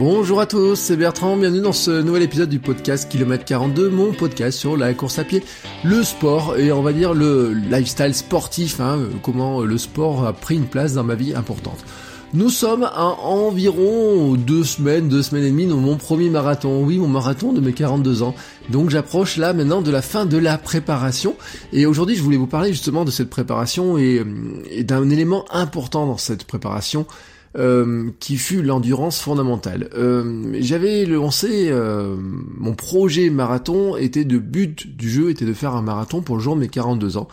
Bonjour à tous, c'est Bertrand, bienvenue dans ce nouvel épisode du podcast Kilomètre 42, mon podcast sur la course à pied, le sport et on va dire le lifestyle sportif, hein, comment le sport a pris une place dans ma vie importante. Nous sommes à environ deux semaines, deux semaines et demie dans mon premier marathon. Oui, mon marathon de mes 42 ans. Donc j'approche là maintenant de la fin de la préparation. Et aujourd'hui, je voulais vous parler justement de cette préparation et d'un élément important dans cette préparation. Euh, qui fut l'endurance fondamentale. Euh, J'avais lancé euh, mon projet marathon était de but du jeu était de faire un marathon pour le jour de mes 42 ans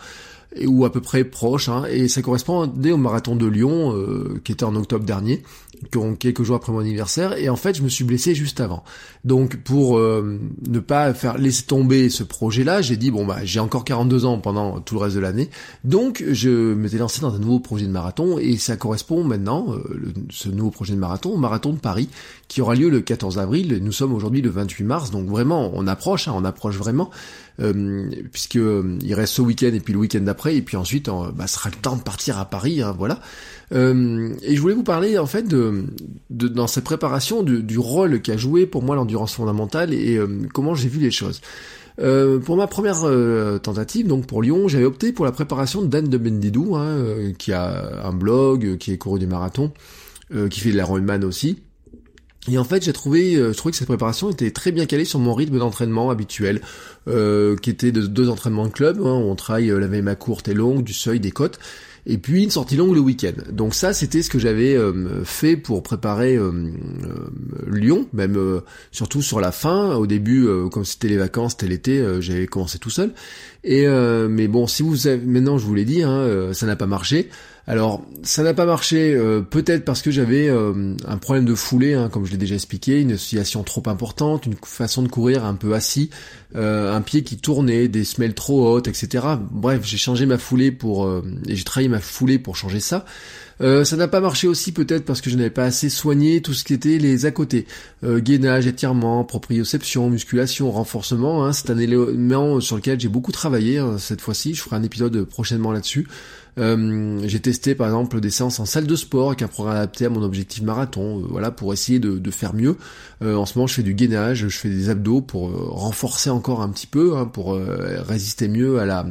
ou à peu près proche, hein, et ça correspondait au marathon de Lyon, euh, qui était en octobre dernier, quelques jours après mon anniversaire, et en fait je me suis blessé juste avant. Donc pour euh, ne pas faire laisser tomber ce projet-là, j'ai dit bon bah j'ai encore 42 ans pendant tout le reste de l'année, donc je m'étais lancé dans un nouveau projet de marathon, et ça correspond maintenant, euh, ce nouveau projet de marathon, au marathon de Paris, qui aura lieu le 14 avril, nous sommes aujourd'hui le 28 mars, donc vraiment on approche, hein, on approche vraiment, euh, puisque euh, il reste ce week-end et puis le week-end d'après et puis ensuite bah, sera le temps de partir à Paris, hein, voilà. Euh, et je voulais vous parler en fait de, de dans cette préparation du, du rôle qu'a joué pour moi l'endurance fondamentale et euh, comment j'ai vu les choses. Euh, pour ma première tentative, donc pour Lyon, j'avais opté pour la préparation de Dan de Bendidou, hein, qui a un blog, qui est couru du marathon, qui fait de l'Ironman aussi, et en fait, j'ai trouvé, euh, je trouvais que cette préparation était très bien calée sur mon rythme d'entraînement habituel, euh, qui était de deux entraînements de club, hein, où on travaille euh, la VMA courte et longue, du seuil, des côtes, et puis une sortie longue le week-end. Donc ça, c'était ce que j'avais euh, fait pour préparer euh, Lyon, même surtout sur la fin. Au début, comme c'était les vacances, c'était l'été, j'avais commencé tout seul. Et mais bon, si vous avez, maintenant, je vous l'ai dit, hein, ça n'a pas marché. Alors, ça n'a pas marché, euh, peut-être parce que j'avais euh, un problème de foulée, hein, comme je l'ai déjà expliqué, une oscillation trop importante, une façon de courir un peu assis, euh, un pied qui tournait, des semelles trop hautes, etc. Bref, j'ai changé ma foulée pour et j'ai travaillé ma foulée pour changer ça. Ça n'a pas marché aussi peut-être parce que je n'avais pas assez soigné tout ce qui était les à côté. gainage, étirement, proprioception, musculation, renforcement. Hein, c'est un élément sur lequel j'ai beaucoup travaillé hein, cette fois-ci. Je ferai un épisode prochainement là-dessus. Euh, j'ai testé par exemple des séances en salle de sport avec un programme adapté à mon objectif marathon, euh, voilà, pour essayer de, faire mieux. Euh, en ce moment, je fais du gainage, je fais des abdos pour renforcer encore un petit peu, hein, pour résister mieux à la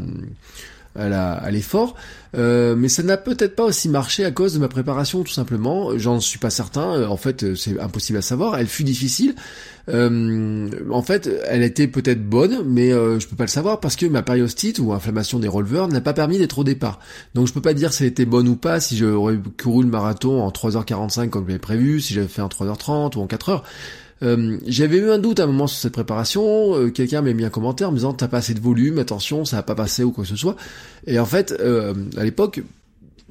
à l'effort, euh, mais ça n'a peut-être pas aussi marché à cause de ma préparation tout simplement. J'en suis pas certain. Euh, en fait, c'est impossible à savoir. Elle fut difficile. Euh, en fait, elle était peut-être bonne, mais euh, je peux pas le savoir parce que ma périostite ou inflammation des releveurs n'a pas permis d'être au départ. Donc je peux pas dire si elle était bonne ou pas, si j'aurais couru le marathon en 3h45 comme je l'avais prévu, si j'avais fait en 3h30 ou en 4h. Euh, j'avais eu un doute à un moment sur cette préparation, euh, quelqu'un m'a mis un commentaire en me disant t'as pas assez de volume, attention, ça va pas passer ou quoi que ce soit. Et en fait, euh, à l'époque,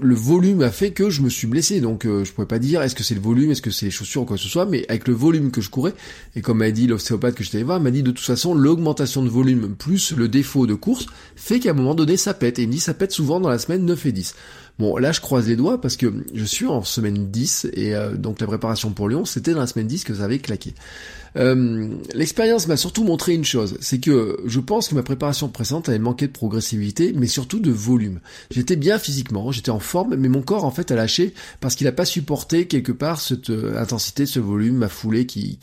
le volume a fait que je me suis blessé, donc je pouvais pas dire est-ce que c'est le volume, est-ce que c'est les chaussures ou quoi que ce soit, mais avec le volume que je courais, et comme m'a dit l'ostéopathe que j'étais voir, m'a dit de toute façon l'augmentation de volume plus le défaut de course fait qu'à un moment donné ça pète, et il me dit ça pète souvent dans la semaine 9 et 10. Bon, là, je croise les doigts parce que je suis en semaine 10 et euh, donc la préparation pour Lyon, c'était dans la semaine 10 que ça avait claqué. Euh, l'expérience m'a surtout montré une chose, c'est que je pense que ma préparation précédente avait manqué de progressivité, mais surtout de volume. J'étais bien physiquement, j'étais en forme, mais mon corps en fait a lâché parce qu'il n'a pas supporté quelque part cette euh, intensité, ce volume, ma foulée qui,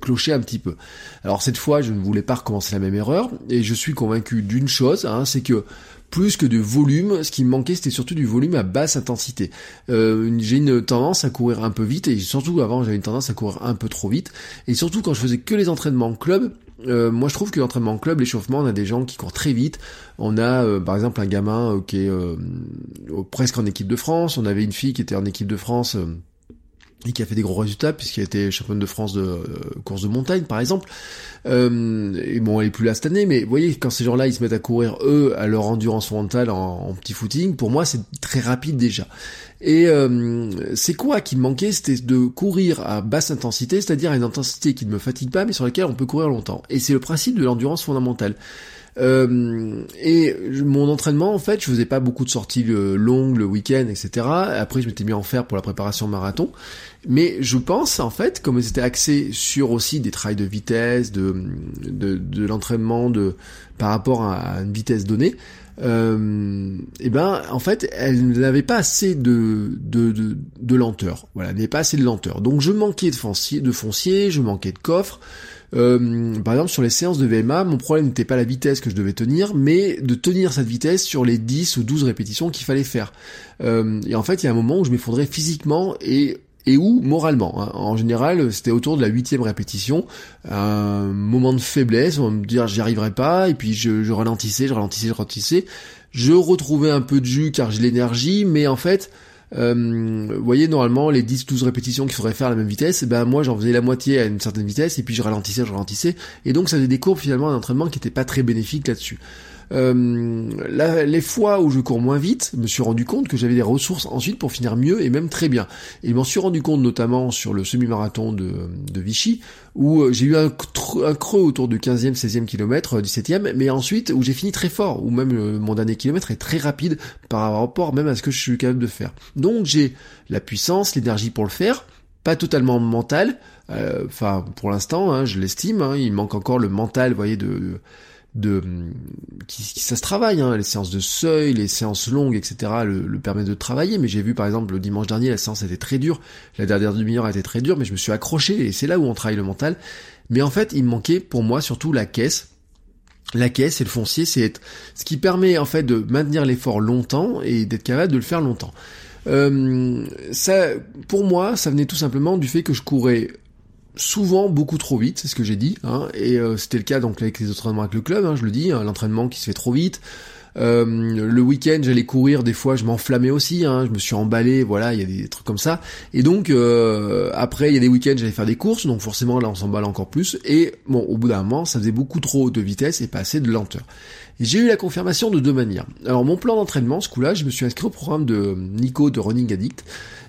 clochait un petit peu. Alors cette fois, je ne voulais pas recommencer la même erreur, et je suis convaincu d'une chose, hein, c'est que plus que de volume. Ce qui me manquait, c'était surtout du volume à basse intensité. Euh, j'ai une tendance à courir un peu vite, et surtout avant, j'avais une tendance à courir un peu trop vite. Et surtout quand je faisais que les entraînements en club, euh, moi je trouve que l'entraînement en club, l'échauffement, on a des gens qui courent très vite. On a euh, par exemple un gamin qui est presque en équipe de France. On avait une fille qui était en équipe de France et qui a fait des gros résultats puisqu'il a été champion de France de euh, course de montagne par exemple. Euh, et bon, elle est plus là cette année, mais vous voyez quand ces gens-là ils se mettent à courir eux à leur endurance mentale en, petit footing, pour moi c'est très rapide déjà. Et euh, c'est quoi qui me manquait, c'était de courir à basse intensité, c'est-à-dire à une intensité qui ne me fatigue pas, mais sur laquelle on peut courir longtemps. Et c'est le principe de l'endurance fondamentale. Euh, et mon entraînement, en fait, je faisais pas beaucoup de sorties longues le week-end, etc. Après, je m'étais mis en faire pour la préparation marathon. Mais je pense, en fait, comme c'était axé sur aussi des trails de vitesse, de, de, de l'entraînement de par rapport à une vitesse donnée, euh, et ben en fait elle n'avait pas assez de, de, de, de lenteur. Voilà n'avait pas assez de lenteur. Donc je manquais de foncier de foncier je manquais de coffre. Euh, par exemple, sur les séances de VMA, mon problème n'était pas la vitesse que je devais tenir, mais de tenir cette vitesse sur les 10 ou 12 répétitions qu'il fallait faire. Euh, et en fait, il y a un moment où je m'effondrais physiquement et et où moralement. Hein. En général, c'était autour de la huitième répétition, un moment de faiblesse, on me dire j'y arriverai pas, et puis je, je ralentissais, je ralentissais, je ralentissais. Je retrouvais un peu de jus car j'ai l'énergie, mais en fait, euh, vous voyez, normalement, les 10-12 répétitions qu'il faudrait faire à la même vitesse, eh ben moi j'en faisais la moitié à une certaine vitesse, et puis je ralentissais, je ralentissais, et donc ça faisait des courbes finalement d'entraînement qui n'étaient pas très bénéfiques là-dessus. Euh, les fois où je cours moins vite, je me suis rendu compte que j'avais des ressources ensuite pour finir mieux et même très bien. Et je m'en suis rendu compte notamment sur le semi-marathon de, Vichy, où euh, j'ai eu un, creux autour du 15e, 16e kilomètre, 17e, mais ensuite où j'ai fini très fort, où même euh, mon dernier kilomètre est très rapide par rapport même à ce que je suis capable de faire. Donc j'ai la puissance, l'énergie pour le faire, pas totalement mental, enfin pour l'instant, hein, je l'estime, hein, il manque encore le mental, vous voyez, de qui, ça se travaille, hein, les séances de seuil, les séances longues, etc. le, le permettent de travailler. Mais j'ai vu par exemple le dimanche dernier, la séance était très dure, la dernière demi-heure était très dure, mais je me suis accroché et c'est là où on travaille le mental. Mais en fait, il me manquait pour moi surtout la caisse. La caisse et le foncier, c'est ce qui permet en fait de maintenir l'effort longtemps et d'être capable de le faire longtemps. Euh, ça, pour moi, ça venait tout simplement du fait que je courais souvent beaucoup trop vite, c'est ce que j'ai dit, hein, et euh, c'était le cas donc avec les entraînements avec le club, hein, je le dis, hein, l'entraînement qui se fait trop vite. Euh, le week-end, j'allais courir, des fois je m'enflammais aussi, je me suis emballé, voilà, il y a des trucs comme ça. Et donc euh, après, il y a des week-ends, j'allais faire des courses, donc forcément là on s'emballe encore plus. Et bon, au bout d'un moment, ça faisait beaucoup trop de vitesse et pas assez de lenteur. J'ai eu la confirmation de deux manières. Alors mon plan d'entraînement, ce coup-là, je me suis inscrit au programme de Nico de Running Addict.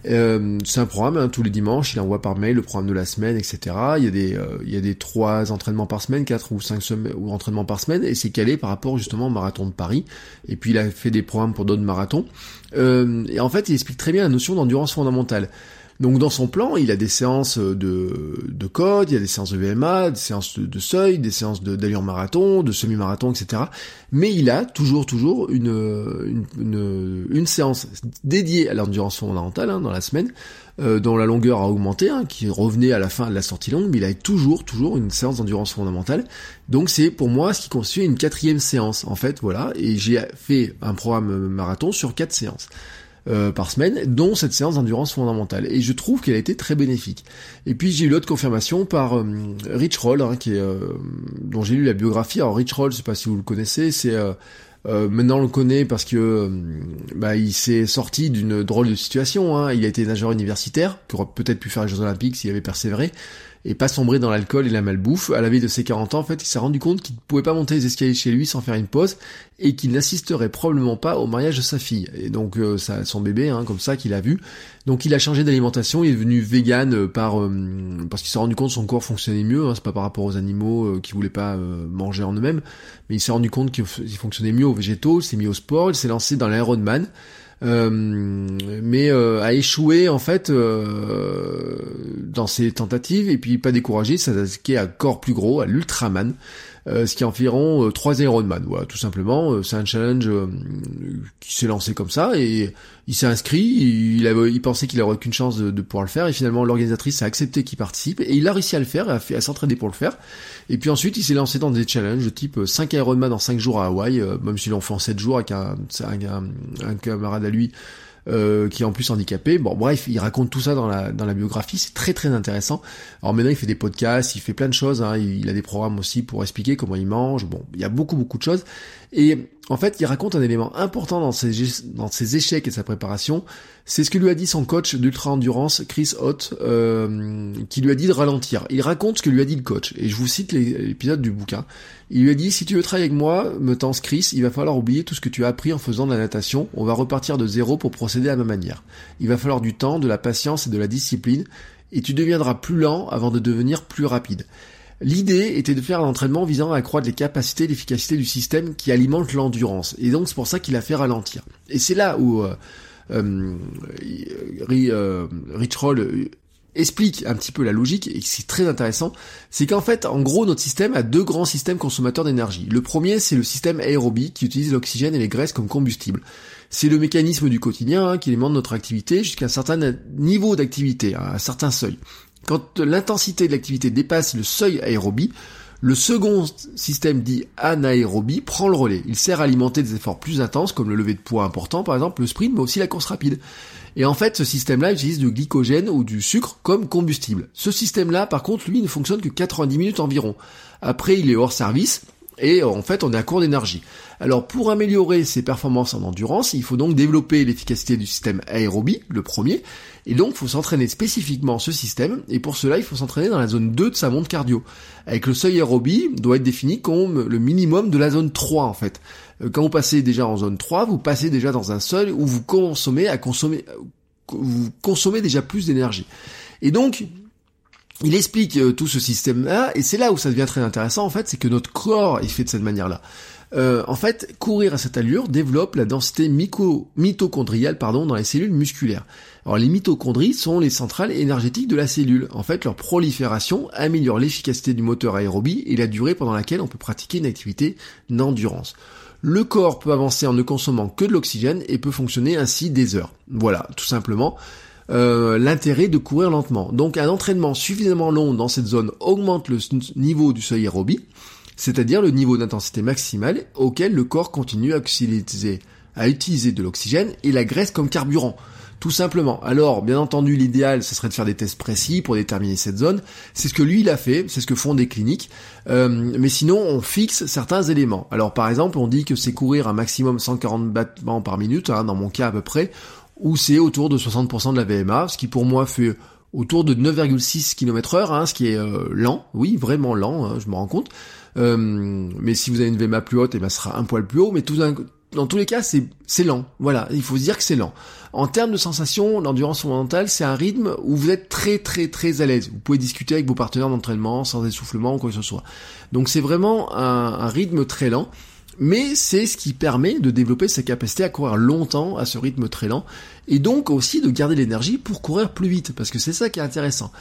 Euh, c'est un programme, hein, tous les dimanches, il envoie par mail le programme de la semaine, etc. Il y a des, euh, il y a des trois entraînements par semaine, quatre ou cinq ou entraînements par semaine, et c'est calé par rapport justement au marathon de Paris. Et puis il a fait des programmes pour d'autres marathons. Euh, et en fait, il explique très bien la notion d'endurance fondamentale. Donc dans son plan, il a des séances de, de code, il y a des séances de VMA, des séances de, seuil, des séances d'allure marathon, de semi-marathon, etc. Mais il a toujours, toujours une, une, une, séance dédiée à l'endurance fondamentale hein, dans la semaine, euh, dont la longueur a augmenté, hein, qui revenait à la fin de la sortie longue, mais il a toujours, toujours une séance d'endurance fondamentale. Donc c'est pour moi ce qui constitue une quatrième séance, en fait, voilà. Et j'ai fait un programme marathon sur quatre séances. Euh, par semaine, dont cette séance d'endurance fondamentale. Et je trouve qu'elle a été très bénéfique. Et puis j'ai eu l'autre confirmation par euh, Rich Roll, hein, qui est, euh, dont j'ai lu la biographie. Alors Rich Roll, je sais pas si vous le connaissez, c'est maintenant on le connaît parce que bah, il s'est sorti d'une drôle de situation. Hein. Il a été nageur universitaire, qui aurait peut-être pu faire les Jeux Olympiques s'il avait persévéré et pas sombrer dans l'alcool et la malbouffe. À la vie de ses 40 ans, en fait, il s'est rendu compte qu'il ne pouvait pas monter les escaliers chez lui sans faire une pause et qu'il n'assisterait probablement pas au mariage de sa fille. Et donc, euh, son bébé, hein, comme ça, qu'il a vu. Donc, il a changé d'alimentation, il est devenu vegan euh, par euh, parce qu'il s'est rendu compte que son corps fonctionnait mieux. Hein, c'est pas par rapport aux animaux qui voulaient pas manger en eux-mêmes, mais il s'est rendu compte qu'il fonctionnait mieux aux végétaux. Il s'est mis au sport, il s'est lancé dans l'Ironman. Euh, mais euh, a échoué en fait euh, dans ses tentatives et puis pas découragé, s'attaquer à corps plus gros, à l'Ultraman. Euh, ce qui est environ 3 Ironman, voilà, tout simplement. c'est un challenge qui s'est lancé comme ça et il s'est inscrit, il, avait, il pensait qu'il n'aurait aucune chance de, pouvoir le faire, et finalement l'organisatrice a accepté qu'il participe, et il a réussi à le faire, à, à s'entraider pour le faire. Et puis ensuite, il s'est lancé dans des challenges de type 5 Ironman en 5 jours à Hawaï, euh, même s'il en fait en 7 jours avec un, un, camarade à lui, euh, qui est en plus handicapé. Bon, bref, il raconte tout ça dans la, dans la biographie, c'est très très intéressant. Alors maintenant, il fait des podcasts, il fait plein de choses, hein. il, a des programmes aussi pour expliquer comment il mange, bon, il y a beaucoup beaucoup de choses. Et en fait, il raconte un élément important dans ses, échecs et sa préparation. C'est ce que lui a dit son coach d'ultra endurance, Chris Hott, euh, qui lui a dit de ralentir. Il raconte ce que lui a dit le coach, et je vous cite l'épisode du bouquin. Il lui a dit si tu veux travailler avec moi, me tense Chris, il va falloir oublier tout ce que tu as appris en faisant de la natation. On va repartir de zéro pour procéder à ma manière. Il va falloir du temps, de la patience et de la discipline, et tu deviendras plus lent avant de devenir plus rapide. L'idée était de faire un entraînement visant à accroître les capacités et l'efficacité du système qui alimente l'endurance. Et donc c'est pour ça qu'il a fait ralentir. Et c'est là où euh, euh, euh Rich Roll euh, explique un petit peu la logique et c'est très intéressant, c'est qu'en fait, en gros, notre système a deux grands systèmes consommateurs d'énergie. Le premier, c'est le système aérobie qui utilise l'oxygène et les graisses comme combustible. C'est le mécanisme du quotidien hein, qui alimente notre activité jusqu'à un certain niveau d'activité, à un certain seuil. Quand l'intensité de l'activité dépasse le seuil aérobie, le second système dit anaérobie prend le relais. Il sert à alimenter des efforts plus intenses comme le lever de poids important par exemple, le sprint mais aussi la course rapide. Et en fait ce système-là utilise du glycogène ou du sucre comme combustible. Ce système-là par contre lui ne fonctionne que 90 minutes environ. Après il est hors service et en fait on est à court d'énergie. Alors pour améliorer ses performances en endurance, il faut donc développer l'efficacité du système aérobie, le premier, et donc il faut s'entraîner spécifiquement ce système, et pour cela il faut s'entraîner dans la zone 2 de sa montre cardio, avec le seuil aérobie doit être défini comme le minimum de la zone 3 en fait. Euh, quand vous passez déjà en zone 3, vous passez déjà dans un seuil où vous consommez à consommer, vous consommez déjà plus d'énergie. Et donc, il explique euh, tout ce système-là, et c'est là où ça devient très intéressant en fait, c'est que notre corps est fait de cette manière-là. Euh, en fait, courir à cette allure développe la densité mitochondriale pardon, dans les cellules musculaires. Alors les mitochondries sont les centrales énergétiques de la cellule. En fait, leur prolifération améliore l'efficacité du moteur aérobie et la durée pendant laquelle on peut pratiquer une activité d'endurance. Le corps peut avancer en ne consommant que de l'oxygène et peut fonctionner ainsi des heures. Voilà, tout simplement. Euh, l'intérêt de courir lentement. Donc un entraînement suffisamment long dans cette zone augmente le niveau du seuil aérobie, c'est-à-dire le niveau d'intensité maximale auquel le corps continue à utiliser, à utiliser de l'oxygène et la graisse comme carburant. Tout simplement. Alors, bien entendu, l'idéal, ce serait de faire des tests précis pour déterminer cette zone. C'est ce que lui, il a fait, c'est ce que font des cliniques. Euh, mais sinon, on fixe certains éléments. Alors, par exemple, on dit que c'est courir un maximum 140 battements par minute, hein, dans mon cas à peu près où c'est autour de 60% de la VMA, ce qui pour moi fait autour de 9,6 km heure, hein, ce qui est euh, lent, oui, vraiment lent, hein, je me rends compte. Euh, mais si vous avez une VMA plus haute, et eh ben, ce sera un poil plus haut, mais tout dans tous les cas, c'est, c'est lent. Voilà, il faut se dire que c'est lent. En termes de sensation, l'endurance fondamentale, c'est un rythme où vous êtes très très très à l'aise. Vous pouvez discuter avec vos partenaires d'entraînement sans essoufflement ou quoi que ce soit. Donc c'est vraiment un, un rythme très lent mais c'est ce qui permet de développer sa capacité à courir longtemps à ce rythme très lent, et donc aussi de garder l'énergie pour courir plus vite, parce que c'est ça qui est intéressant.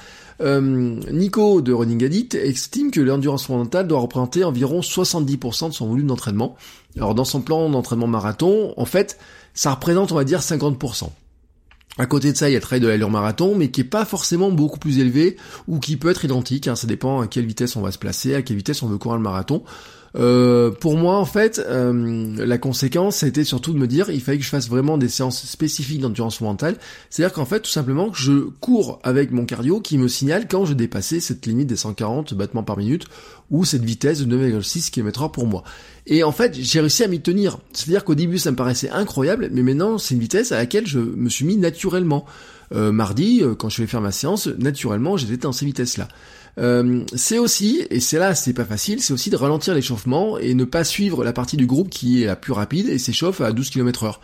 Euh, Nico de Running Addict estime que l'endurance fondamentale doit représenter environ 70% de son volume d'entraînement. Alors dans son plan d'entraînement marathon, en fait, ça représente on va dire 50%. À côté de ça, il y a le travail de l'allure marathon, mais qui est pas forcément beaucoup plus élevé, ou qui peut être identique, hein, ça dépend à quelle vitesse on va se placer, à quelle vitesse on veut courir le marathon. Euh, pour moi, en fait, euh, la conséquence, ça a été surtout de me dire, il fallait que je fasse vraiment des séances spécifiques d'endurance mentale. C'est-à-dire qu'en fait, tout simplement, je cours avec mon cardio qui me signale quand je dépassais cette limite des 140 battements par minute ou cette vitesse de 9,6 km/h pour moi. Et en fait, j'ai réussi à m'y tenir. C'est-à-dire qu'au début, ça me paraissait incroyable, mais maintenant, c'est une vitesse à laquelle je me suis mis naturellement. Euh, mardi, quand je vais faire ma séance, naturellement, j'étais dans ces vitesses-là. Euh, c'est aussi, et c'est là c'est pas facile, c'est aussi de ralentir l'échauffement et ne pas suivre la partie du groupe qui est la plus rapide et s'échauffe à 12 km heure.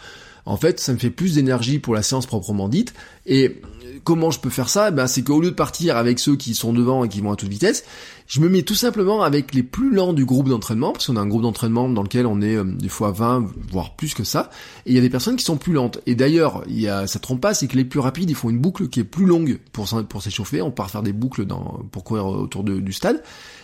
En fait, ça me fait plus d'énergie pour la séance proprement dite, et comment je peux faire ça? Ben, C'est qu'au lieu de partir avec ceux qui sont devant et qui vont à toute vitesse, je me mets tout simplement avec les plus lents du groupe d'entraînement, parce qu'on a un groupe d'entraînement dans lequel on est euh, des fois 20, voire plus que ça, et il y a des personnes qui sont plus lentes. Et d'ailleurs, il y a, ça trompe pas, c'est que les plus rapides, ils font une boucle qui est plus longue pour, s'échauffer, on part faire des boucles dans, pour courir autour du stade,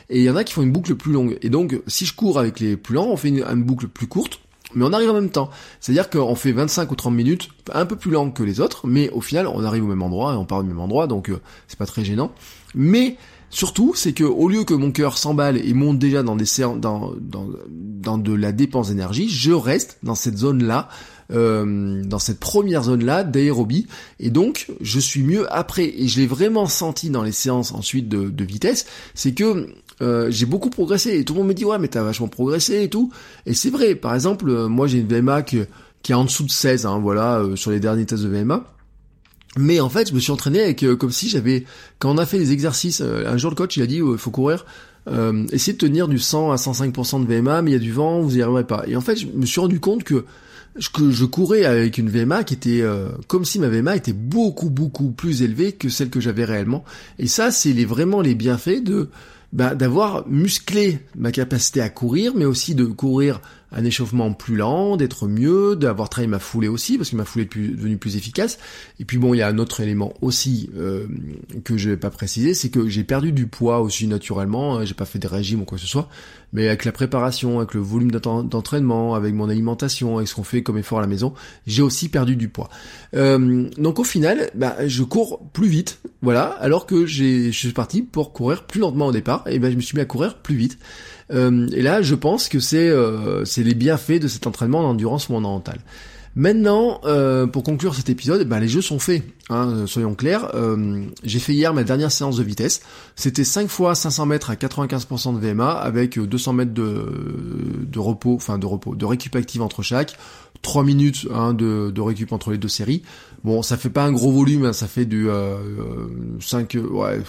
et il y en a qui font une boucle plus longue. Et donc, si je cours avec les plus lents, on fait une boucle plus courte, mais on arrive en même temps. C'est-à-dire qu'on fait 25 ou 30 minutes, un peu plus lent que les autres, mais au final, on arrive au même endroit et on part du même endroit, donc euh, c'est pas très gênant. Mais surtout, c'est que au lieu que mon cœur s'emballe et monte déjà dans des dans, dans, de la dépense d'énergie, je reste dans cette zone-là euh, dans cette première zone-là d'aérobie. Et donc, je suis mieux après. Et je l'ai vraiment senti dans les séances ensuite de vitesse. C'est que euh, j'ai beaucoup progressé. Et tout le monde me dit, ouais, mais t'as vachement progressé et tout. Et c'est vrai. Par exemple, euh, moi, j'ai une VMA qui, qui est en dessous de 16, hein, voilà, euh, sur les derniers tests de VMA. Mais en fait, je me suis entraîné avec comme si j'avais quand on a fait des exercices. un jour, le coach il a dit, il faut courir. Euh, essayez de tenir du 100 à 105% de VMA, mais il y a du vent, vous y arriverez pas. Et en fait, je me suis rendu compte que que je courais avec une VMA qui était comme si ma VMA était beaucoup beaucoup plus élevée que celle que j'avais réellement. Et ça, c'est les, vraiment les bienfaits de bah, d'avoir musclé ma capacité à courir, mais aussi de courir un échauffement plus lent, d'être mieux, d'avoir travaillé ma foulée aussi, parce que ma foulée est devenue plus efficace. Et puis bon, il y a un autre élément aussi euh, que je vais pas préciser, c'est que j'ai perdu du poids aussi naturellement, hein, j'ai pas fait de régime ou quoi que ce soit, mais avec la préparation, avec le volume d'entraînement, avec mon alimentation, avec ce qu'on fait comme effort à la maison, j'ai aussi perdu du poids. Euh, donc au final, bah, je cours plus vite, voilà, alors que je suis parti pour courir plus lentement au départ, et ben je me suis mis à courir plus vite. Euh, et là, je pense que c'est euh, c'est les bienfaits de cet entraînement d'endurance fondamentale. Maintenant, euh, pour conclure cet épisode, bah, les jeux sont faits, hein, soyons clairs. j'ai fait hier ma dernière séance de vitesse. C'était 5 fois 500 mètres à 95% de VMA avec 200 mètres de, de repos, enfin de repos, de récup active entre chaque, 3 minutes hein, de, de récup entre les deux séries. Bon, ça fait pas un gros volume, hein, ça fait du euh, 5, euh, ouais, euh,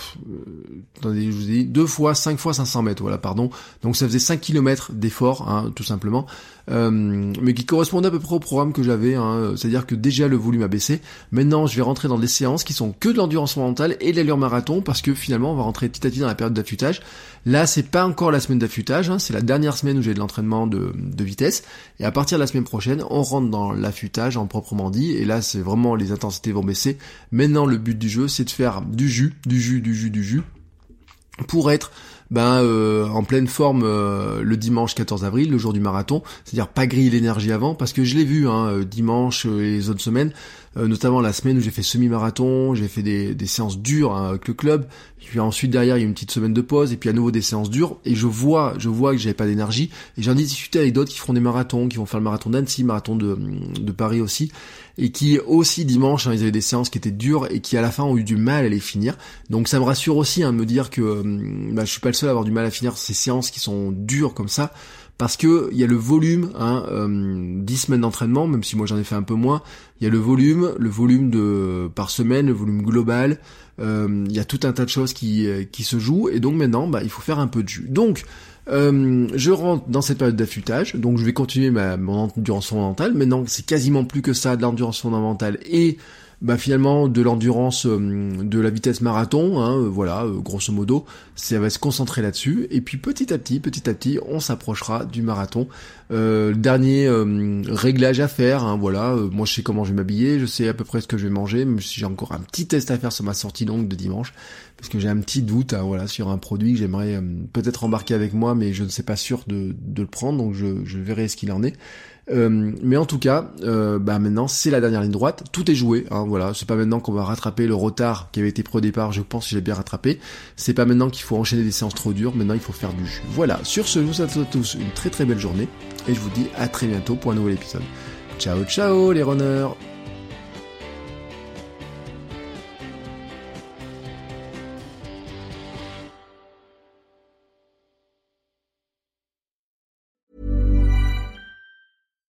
attendez, je vous ai dit, 2 fois, 5 fois 500 mètres, voilà, pardon. Donc ça faisait 5 km d'effort, hein, tout simplement, euh, mais qui correspondait à peu près au programme que j'avais, hein, c'est-à-dire que déjà le volume a baissé. Maintenant, je vais rentrer dans des séances qui sont que de l'endurance mentale et de l'allure marathon, parce que finalement, on va rentrer petit à petit dans la période d'affûtage. Là, c'est pas encore la semaine d'affûtage, hein, c'est la dernière semaine où j'ai de l'entraînement de, de, vitesse. Et à partir de la semaine prochaine, on rentre dans l'affûtage en proprement dit. Et là, c'est vraiment les intensités vont baisser. Maintenant, le but du jeu, c'est de faire du jus, du jus, du jus, du jus, pour être ben euh, en pleine forme euh, le dimanche 14 avril, le jour du marathon, c'est-à-dire pas griller l'énergie avant, parce que je l'ai vu hein, euh, dimanche et les autres semaines, notamment la semaine où j'ai fait semi-marathon, j'ai fait des, séances dures hein, avec le club, puis ensuite derrière il y a une petite semaine de pause et puis à nouveau des séances dures. Et je vois je vois que j'avais pas d'énergie. Et j'en ai discuté avec d'autres qui feront des marathons, qui vont faire le marathon d'Annecy, marathon de, Paris aussi. Et qui aussi dimanche hein, ils avaient des séances qui étaient dures et qui à la fin ont eu du mal à les finir. Donc ça me rassure aussi hein, de me dire que bah, je suis pas le seul à avoir du mal à finir ces séances qui sont dures comme ça parce que il y a le volume, hein, euh, 10 semaines d'entraînement, même si moi j'en ai fait un peu moins, il y a le volume, le volume de par semaine, le volume global, euh, il y a tout un tas de choses qui, euh, qui se jouent, et donc maintenant bah, il faut faire un peu de jus. Donc euh, je rentre dans cette période d'affûtage, donc je vais continuer ma, mon endurance fondamentale, maintenant c'est quasiment plus que ça de l'endurance fondamentale et bah finalement de l'endurance euh, de la vitesse marathon, hein, euh, voilà, euh, grosso modo, ça va se concentrer là-dessus, et puis petit à petit, petit à petit, on s'approchera du marathon. Dernier réglage à faire, hein, voilà, moi je sais comment je vais m'habiller, je sais à peu près ce que je vais manger, même si j'ai encore un petit test à faire sur ma sortie longue de dimanche, parce que j'ai un petit doute, hein, voilà, sur un produit que j'aimerais peut-être embarquer avec moi, mais je ne sais pas sûr de, le prendre, donc je verrai ce qu'il en est. Euh, mais en tout cas, euh, bah maintenant c'est la dernière ligne droite, tout est joué. Hein, voilà, c'est pas maintenant qu'on va rattraper le retard qui avait été pris au départ. Je pense que j'ai bien rattrapé. C'est pas maintenant qu'il faut enchaîner des séances trop dures. Maintenant, il faut faire du jus. Voilà. Sur ce, je vous souhaite à tous une très très belle journée et je vous dis à très bientôt pour un nouvel épisode. Ciao ciao les runners.